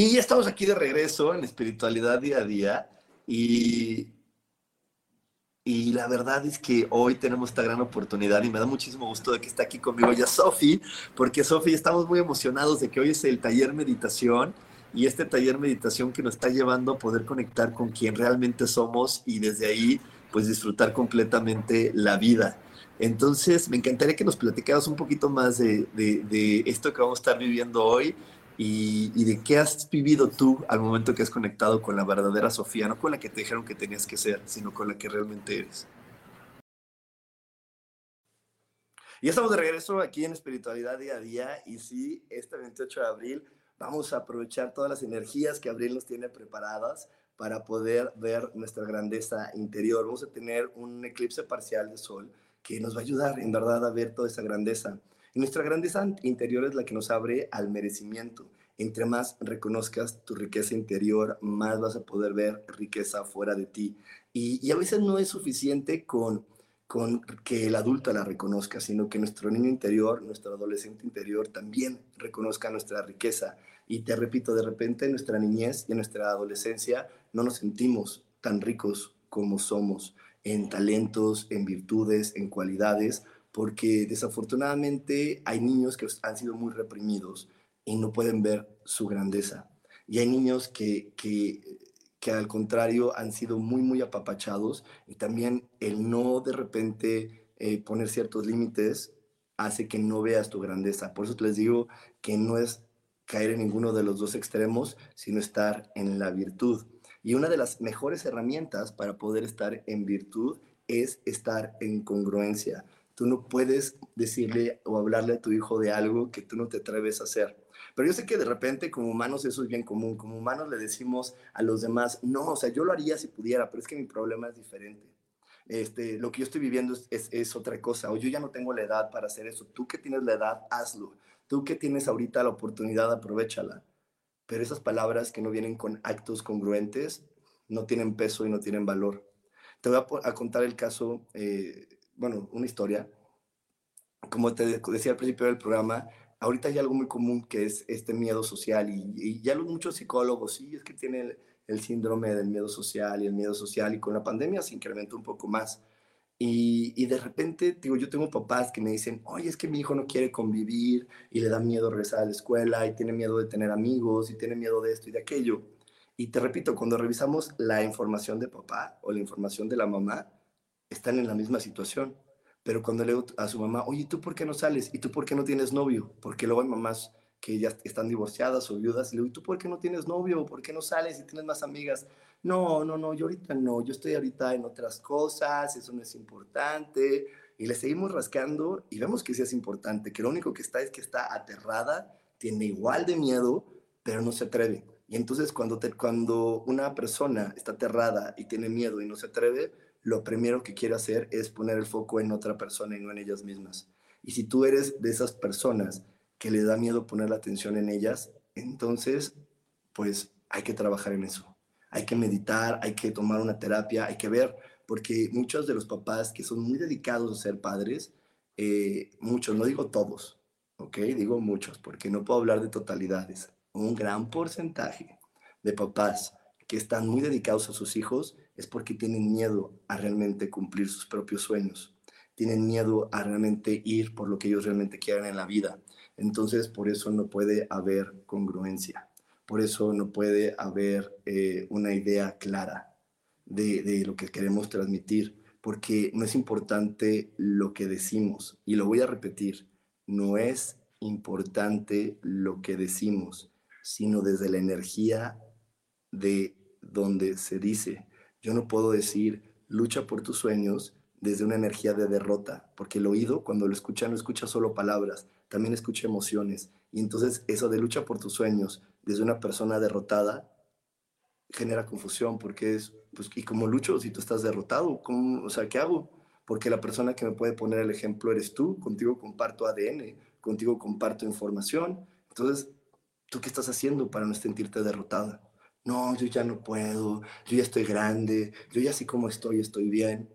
Y ya estamos aquí de regreso en espiritualidad día a día y, y la verdad es que hoy tenemos esta gran oportunidad y me da muchísimo gusto de que esté aquí conmigo ya Sofi, porque Sofi estamos muy emocionados de que hoy es el taller meditación y este taller meditación que nos está llevando a poder conectar con quien realmente somos y desde ahí pues disfrutar completamente la vida. Entonces, me encantaría que nos platicaras un poquito más de, de esto que vamos a estar viviendo hoy y, de qué has vivido tú al momento que has conectado con la verdadera Sofía, no con la que te dijeron que tenías que ser, sino con la que realmente eres. Y estamos de regreso aquí en Espiritualidad Día a Día y sí, este 28 de abril vamos a aprovechar todas las energías que Abril nos tiene preparadas para poder ver nuestra grandeza interior. Vamos a tener un eclipse parcial de sol que nos va a ayudar en verdad a ver toda esa grandeza. Nuestra grandeza interior es la que nos abre al merecimiento. Entre más reconozcas tu riqueza interior, más vas a poder ver riqueza fuera de ti. Y, y a veces no es suficiente con, con que el adulto la reconozca, sino que nuestro niño interior, nuestro adolescente interior también reconozca nuestra riqueza. Y te repito, de repente en nuestra niñez y en nuestra adolescencia no nos sentimos tan ricos como somos en talentos, en virtudes, en cualidades, porque desafortunadamente hay niños que han sido muy reprimidos y no pueden ver su grandeza. Y hay niños que, que, que al contrario han sido muy, muy apapachados y también el no de repente eh, poner ciertos límites hace que no veas tu grandeza. Por eso les digo que no es caer en ninguno de los dos extremos, sino estar en la virtud. Y una de las mejores herramientas para poder estar en virtud es estar en congruencia. Tú no puedes decirle o hablarle a tu hijo de algo que tú no te atreves a hacer. Pero yo sé que de repente como humanos eso es bien común. Como humanos le decimos a los demás, no, o sea, yo lo haría si pudiera, pero es que mi problema es diferente. Este, lo que yo estoy viviendo es, es, otra cosa, o yo ya no tengo la edad para hacer eso. Tú que tienes la edad, hazlo. Tú que tienes ahorita la oportunidad, aprovechala. Pero esas palabras que no vienen con actos congruentes no tienen peso y no tienen valor. Te voy a, a contar el caso eh, bueno, una historia. Como te decía al principio del programa, ahorita hay algo muy común que es este miedo social y, ya los muchos psicólogos, sí, es que tienen el, síndrome del miedo social y el miedo social y con la pandemia se incrementó un poco más. Y, y, de repente, digo, yo tengo papás que me dicen, oye, es que mi hijo no quiere convivir y le da miedo regresar a la escuela y tiene miedo de tener amigos y tiene miedo de esto y de aquello. Y te repito, cuando revisamos la información de papá o la información de la mamá, están en la misma situación. Pero cuando le digo a su mamá, oye, ¿tú por qué no sales? ¿Y tú por qué no tienes novio? Porque luego hay mamás que ya están divorciadas o viudas y le digo, ¿y tú por qué no tienes novio? ¿Por qué no sales y tienes más amigas? No, no, no, yo ahorita no, yo estoy ahorita en otras cosas, eso no es importante. Y le seguimos rascando y vemos que sí es importante, que lo único que está es que está aterrada, tiene igual de miedo, pero no se atreve. Y entonces cuando, te, cuando una persona está aterrada y tiene miedo y no se atreve, lo primero que quiere hacer es poner el foco en otra persona y no en ellas mismas. Y si tú eres de esas personas que le da miedo poner la atención en ellas, entonces, pues hay que trabajar en eso. Hay que meditar, hay que tomar una terapia, hay que ver, porque muchos de los papás que son muy dedicados a ser padres, eh, muchos, no digo todos, ¿ok? Digo muchos, porque no puedo hablar de totalidades. Un gran porcentaje de papás que están muy dedicados a sus hijos es porque tienen miedo a realmente cumplir sus propios sueños, tienen miedo a realmente ir por lo que ellos realmente quieren en la vida. Entonces, por eso no puede haber congruencia, por eso no puede haber eh, una idea clara de, de lo que queremos transmitir, porque no es importante lo que decimos, y lo voy a repetir, no es importante lo que decimos, sino desde la energía de donde se dice. Yo no puedo decir, lucha por tus sueños desde una energía de derrota, porque el oído cuando lo escucha no escucha solo palabras, también escucha emociones. Y entonces eso de lucha por tus sueños desde una persona derrotada genera confusión, porque es, pues, ¿y cómo lucho si tú estás derrotado? ¿Cómo, o sea, ¿qué hago? Porque la persona que me puede poner el ejemplo eres tú, contigo comparto ADN, contigo comparto información. Entonces, ¿tú qué estás haciendo para no sentirte derrotada? No, yo ya no puedo, yo ya estoy grande, yo ya así como estoy, estoy bien.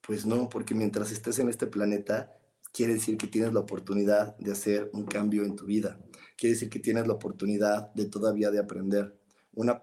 Pues no, porque mientras estés en este planeta, quiere decir que tienes la oportunidad de hacer un cambio en tu vida. Quiere decir que tienes la oportunidad de todavía de aprender.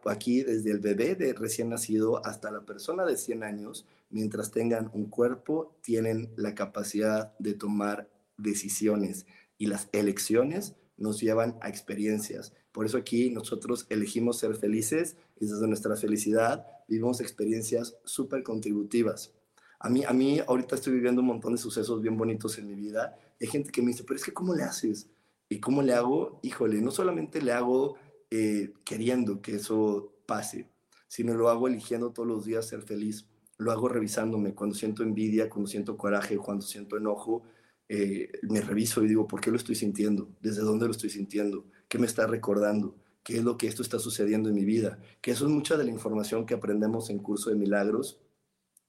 Aquí, desde el bebé de recién nacido hasta la persona de 100 años, mientras tengan un cuerpo, tienen la capacidad de tomar decisiones y las elecciones nos llevan a experiencias. Por eso aquí nosotros elegimos ser felices y desde nuestra felicidad vivimos experiencias súper contributivas. A mí, a mí ahorita estoy viviendo un montón de sucesos bien bonitos en mi vida. Hay gente que me dice, pero es que ¿cómo le haces? ¿Y cómo le hago? Híjole, no solamente le hago eh, queriendo que eso pase, sino lo hago eligiendo todos los días ser feliz. Lo hago revisándome cuando siento envidia, cuando siento coraje, cuando siento enojo eh, me reviso y digo, ¿por qué lo estoy sintiendo? ¿Desde dónde lo estoy sintiendo? ¿Qué me está recordando? ¿Qué es lo que esto está sucediendo en mi vida? Que eso es mucha de la información que aprendemos en curso de milagros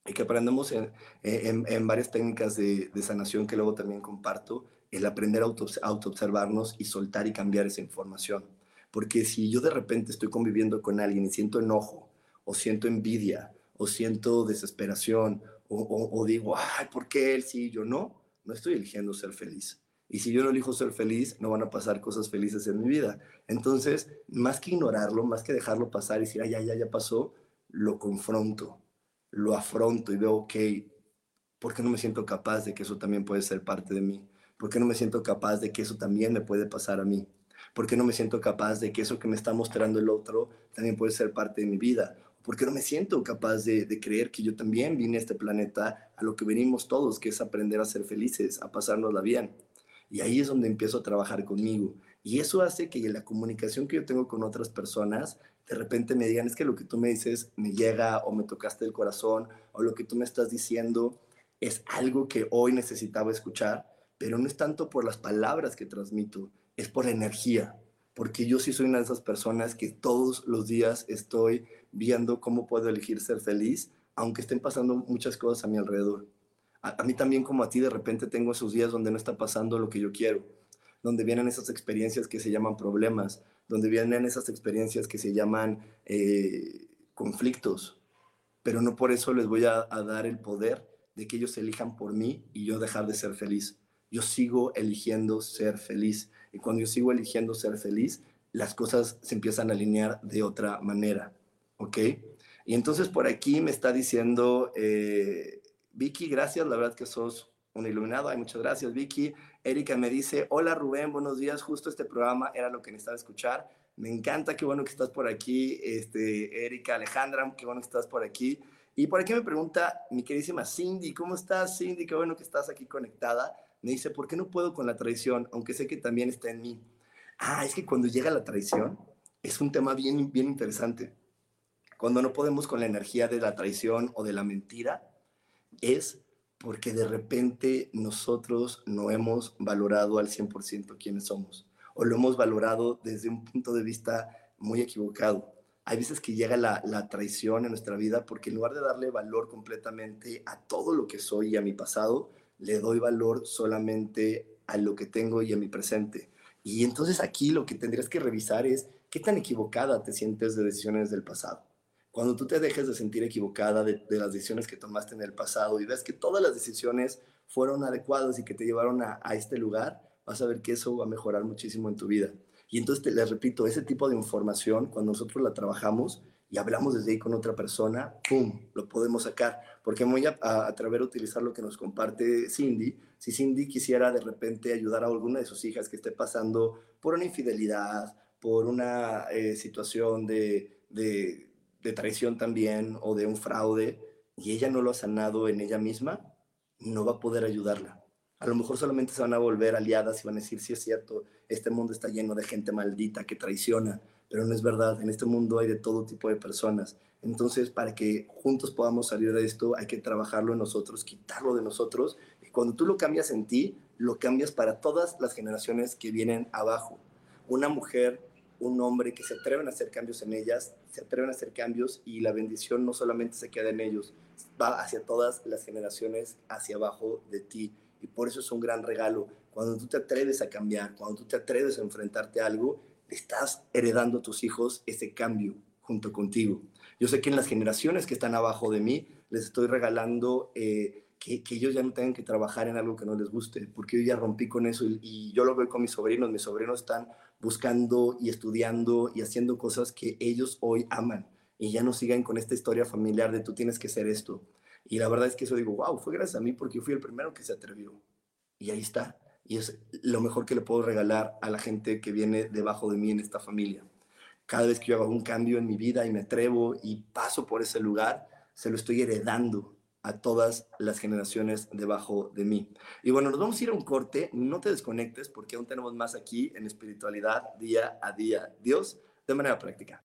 y que aprendemos en, en, varias técnicas de, sanación que luego también comparto, el aprender a auto, autoobservarnos y soltar y cambiar esa información. Porque si yo de repente estoy conviviendo con alguien y siento enojo, o siento envidia, o siento desesperación, o, o, o digo, ay, ¿por qué él sí y yo no? no estoy eligiendo ser feliz. Y si yo no elijo ser feliz, no van a pasar cosas felices en mi vida. Entonces, más que ignorarlo, más que dejarlo pasar y decir, ay, ya, ya, ya pasó, lo confronto, lo afronto y veo, ok, ¿por qué no me siento capaz de que eso también puede ser parte de mí? ¿Por qué no me siento capaz de que eso también me puede pasar a mí? ¿Por qué no me siento capaz de que eso que me está mostrando el otro también puede ser parte de mi vida? porque no me siento capaz de, creer que yo también vine a este planeta a lo que venimos todos, que es aprender a ser felices, a pasárnosla bien. Y ahí es donde empiezo a trabajar conmigo. Y eso hace que la comunicación que yo tengo con otras personas, de repente me digan, es que lo que tú me dices me llega o me tocaste el corazón, o lo que tú me estás diciendo es algo que hoy necesitaba escuchar, pero no es tanto por las palabras que transmito, es por la energía, porque yo sí soy una de esas personas que todos los días estoy viendo cómo puedo elegir ser feliz, aunque estén pasando muchas cosas a mi alrededor. A, mí también como a ti de repente tengo esos días donde no está pasando lo que yo quiero, donde vienen esas experiencias que se llaman problemas, donde vienen esas experiencias que se llaman eh, conflictos, pero no por eso les voy a, dar el poder de que ellos elijan por mí y yo dejar de ser feliz. Yo sigo eligiendo ser feliz y cuando yo sigo eligiendo ser feliz, las cosas se empiezan a alinear de otra manera, ¿ok? Y entonces por aquí me está diciendo, eh, Vicky, gracias, la verdad que sos un iluminado, hay muchas gracias, Vicky. Erika me dice, hola Rubén, buenos días, justo este programa era lo que necesitaba escuchar. Me encanta, qué bueno que estás por aquí, este, Erika, Alejandra, qué bueno que estás por aquí. Y por aquí me pregunta mi queridísima Cindy, ¿cómo estás Cindy? Qué bueno que estás aquí conectada. Me dice, ¿por qué no puedo con la traición? Aunque sé que también está en mí. Ah, es que cuando llega la traición es un tema bien, bien interesante. Cuando no podemos con la energía de la traición o de la mentira, es porque de repente nosotros no hemos valorado al 100% quiénes somos o lo hemos valorado desde un punto de vista muy equivocado. Hay veces que llega la, traición en nuestra vida porque en lugar de darle valor completamente a todo lo que soy y a mi pasado, le doy valor solamente a lo que tengo y a mi presente. Y entonces aquí lo que tendrías que revisar es qué tan equivocada te sientes de decisiones del pasado. Cuando tú te dejes de sentir equivocada de, de las decisiones que tomaste en el pasado y ves que todas las decisiones fueron adecuadas y que te llevaron a, a este lugar, vas a ver que eso va a mejorar muchísimo en tu vida. Y entonces, te, les repito, ese tipo de información, cuando nosotros la trabajamos y hablamos desde ahí con otra persona, ¡pum!, lo podemos sacar. Porque voy a, a, a utilizar lo que nos comparte Cindy. Si Cindy quisiera de repente ayudar a alguna de sus hijas que esté pasando por una infidelidad, por una eh, situación de, de, de traición también o de un fraude, y ella no lo ha sanado en ella misma, no va a poder ayudarla a lo mejor solamente se van a volver aliadas y van a decir, sí es cierto, este mundo está lleno de gente maldita que traiciona, pero no es verdad, en este mundo hay de todo tipo de personas. Entonces, para que juntos podamos salir de esto, hay que trabajarlo en nosotros, quitarlo de nosotros, y cuando tú lo cambias en ti, lo cambias para todas las generaciones que vienen abajo. Una mujer, un hombre que se atreven a hacer cambios en ellas, se atreven a hacer cambios y la bendición no solamente se queda en ellos, va hacia todas las generaciones hacia abajo de ti y por eso es un gran regalo. Cuando tú te atreves a cambiar, cuando tú te atreves a enfrentarte a algo, estás heredando a tus hijos ese cambio junto contigo. Yo sé que en las generaciones que están abajo de mí, les estoy regalando eh, que, que, ellos ya no tengan que trabajar en algo que no les guste, porque yo ya rompí con eso y, y yo lo veo con mis sobrinos. Mis sobrinos están buscando y estudiando y haciendo cosas que ellos hoy aman y ya no sigan con esta historia familiar de tú tienes que ser esto. Y la verdad es que eso digo, wow, fue gracias a mí porque yo fui el primero que se atrevió. Y ahí está. Y es lo mejor que le puedo regalar a la gente que viene debajo de mí en esta familia. Cada vez que yo hago un cambio en mi vida y me atrevo y paso por ese lugar, se lo estoy heredando a todas las generaciones debajo de mí. Y bueno, nos vamos a ir a un corte. No te desconectes porque aún tenemos más aquí en espiritualidad día a día. Dios, de manera práctica.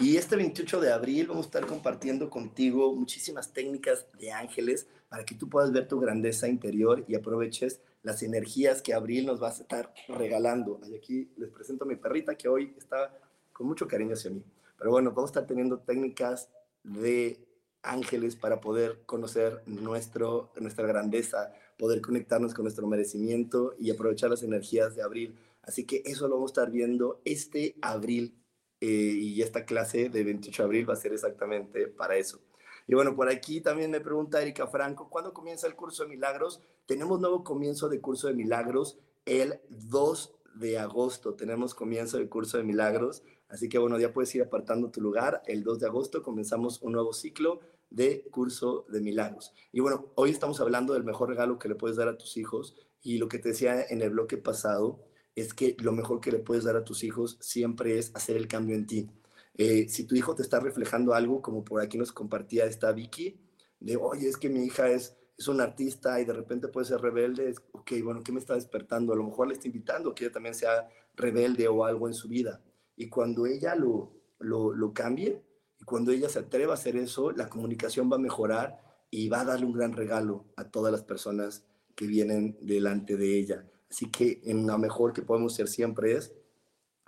Y este 28 de abril vamos a estar compartiendo contigo muchísimas técnicas de ángeles para que tú puedas ver tu grandeza interior y aproveches las energías que abril nos va a estar regalando. Y aquí les presento a mi perrita que hoy está con mucho cariño hacia mí. Pero bueno, vamos a estar teniendo técnicas de ángeles para poder conocer nuestro, nuestra grandeza, poder conectarnos con nuestro merecimiento y aprovechar las energías de abril. Así que eso lo vamos a estar viendo este abril eh, y esta clase de 28 de abril va a ser exactamente para eso. Y bueno, por aquí también me pregunta Erika Franco, ¿cuándo comienza el curso de milagros? Tenemos nuevo comienzo de curso de milagros el 2 de agosto. Tenemos comienzo del curso de milagros. Así que bueno, ya puedes ir apartando tu lugar. El 2 de agosto comenzamos un nuevo ciclo de curso de milagros. Y bueno, hoy estamos hablando del mejor regalo que le puedes dar a tus hijos. Y lo que te decía en el bloque pasado, es que lo mejor que le puedes dar a tus hijos siempre es hacer el cambio en ti. Eh, si tu hijo te está reflejando algo, como por aquí nos compartía esta Vicky, de, oye, es que mi hija es, es un artista y de repente puede ser rebelde, es, ok, bueno, ¿qué me está despertando? A lo mejor le está invitando a que ella también sea rebelde o algo en su vida. Y cuando ella lo, lo, lo cambie y cuando ella se atreva a hacer eso, la comunicación va a mejorar y va a darle un gran regalo a todas las personas que vienen delante de ella. Así que en lo mejor que podemos hacer siempre es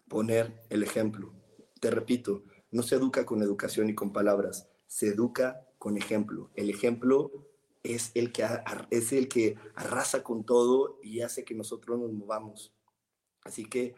poner el ejemplo. Te repito, no se educa con educación y con palabras, se educa con ejemplo. El ejemplo es el que, es el que arrasa con todo y hace que nosotros nos movamos. Así que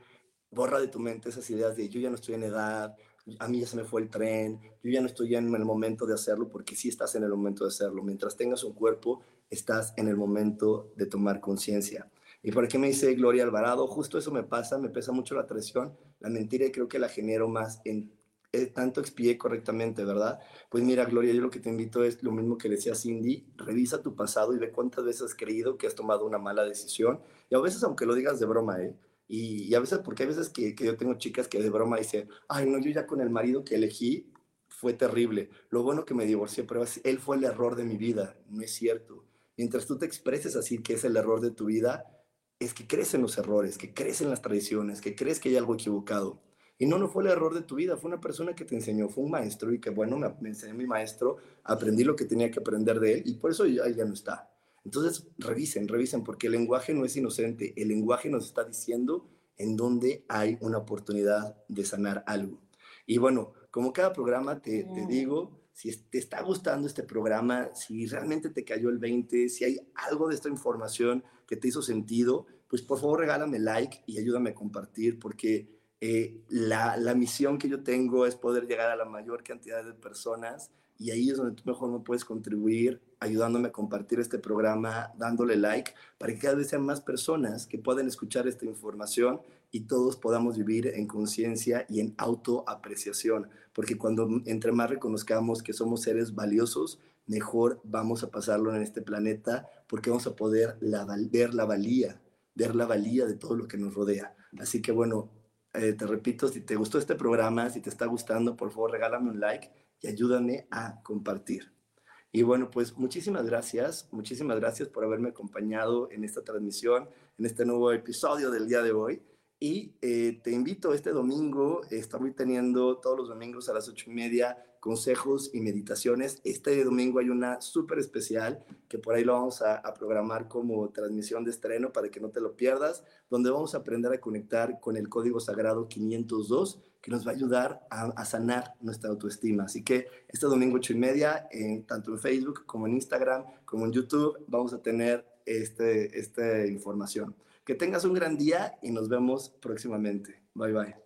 borra de tu mente esas ideas de yo ya no estoy en edad, a mí ya se me fue el tren, yo ya no estoy en el momento de hacerlo, porque sí estás en el momento de hacerlo. Mientras tengas un cuerpo, estás en el momento de tomar conciencia. ¿Y por qué me dice Gloria Alvarado? Justo eso me pasa, me pesa mucho la traición, la mentira y creo que la genero más en eh, tanto expié correctamente, ¿verdad? Pues mira, Gloria, yo lo que te invito es lo mismo que decía Cindy, revisa tu pasado y ve cuántas veces has creído que has tomado una mala decisión. Y a veces, aunque lo digas de broma, ¿eh? Y, a veces, porque hay veces que, yo tengo chicas que de broma dicen, ay, no, yo ya con el marido que elegí fue terrible. Lo bueno que me divorcié, pero él fue el error de mi vida. No es cierto. Mientras tú te expreses así que es el error de tu vida, es que crees en los errores, que crees en las tradiciones, que crees que hay algo equivocado. Y no, no fue el error de tu vida, fue una persona que te enseñó, fue un maestro y que bueno, me, me enseñó mi maestro, aprendí lo que tenía que aprender de él y por eso ya, ya no está. Entonces, revisen, revisen, porque el lenguaje no es inocente, el lenguaje nos está diciendo en dónde hay una oportunidad de sanar algo. Y bueno, como cada programa te, te digo, si te está gustando este programa, si realmente te cayó el 20, si hay algo de esta información que te hizo sentido, pues por favor regálame like y ayúdame a compartir porque eh, la, la, misión que yo tengo es poder llegar a la mayor cantidad de personas y ahí es donde tú mejor me puedes contribuir ayudándome a compartir este programa, dándole like, para que cada vez sean más personas que puedan escuchar esta información y todos podamos vivir en conciencia y en autoapreciación, porque cuando entre más reconozcamos que somos seres valiosos, mejor vamos a pasarlo en este planeta, porque vamos a poder ver la valía, ver la valía de todo lo que nos rodea. Así que bueno, eh, te repito, si te gustó este programa, si te está gustando, por favor regálame un like y ayúdame a compartir. Y bueno, pues muchísimas gracias, muchísimas gracias por haberme acompañado en esta transmisión, en este nuevo episodio del día de hoy. Y eh, te invito este domingo, estamos teniendo todos los domingos a las ocho y media consejos y meditaciones. Este domingo hay una súper especial que por ahí lo vamos a, programar como transmisión de estreno para que no te lo pierdas, donde vamos a aprender a conectar con el código sagrado 502 que nos va a ayudar a, sanar nuestra autoestima. Así que este domingo ocho y media, en, tanto en Facebook como en Instagram, como en YouTube, vamos a tener este, esta información. Que tengas un gran día y nos vemos próximamente. Bye bye.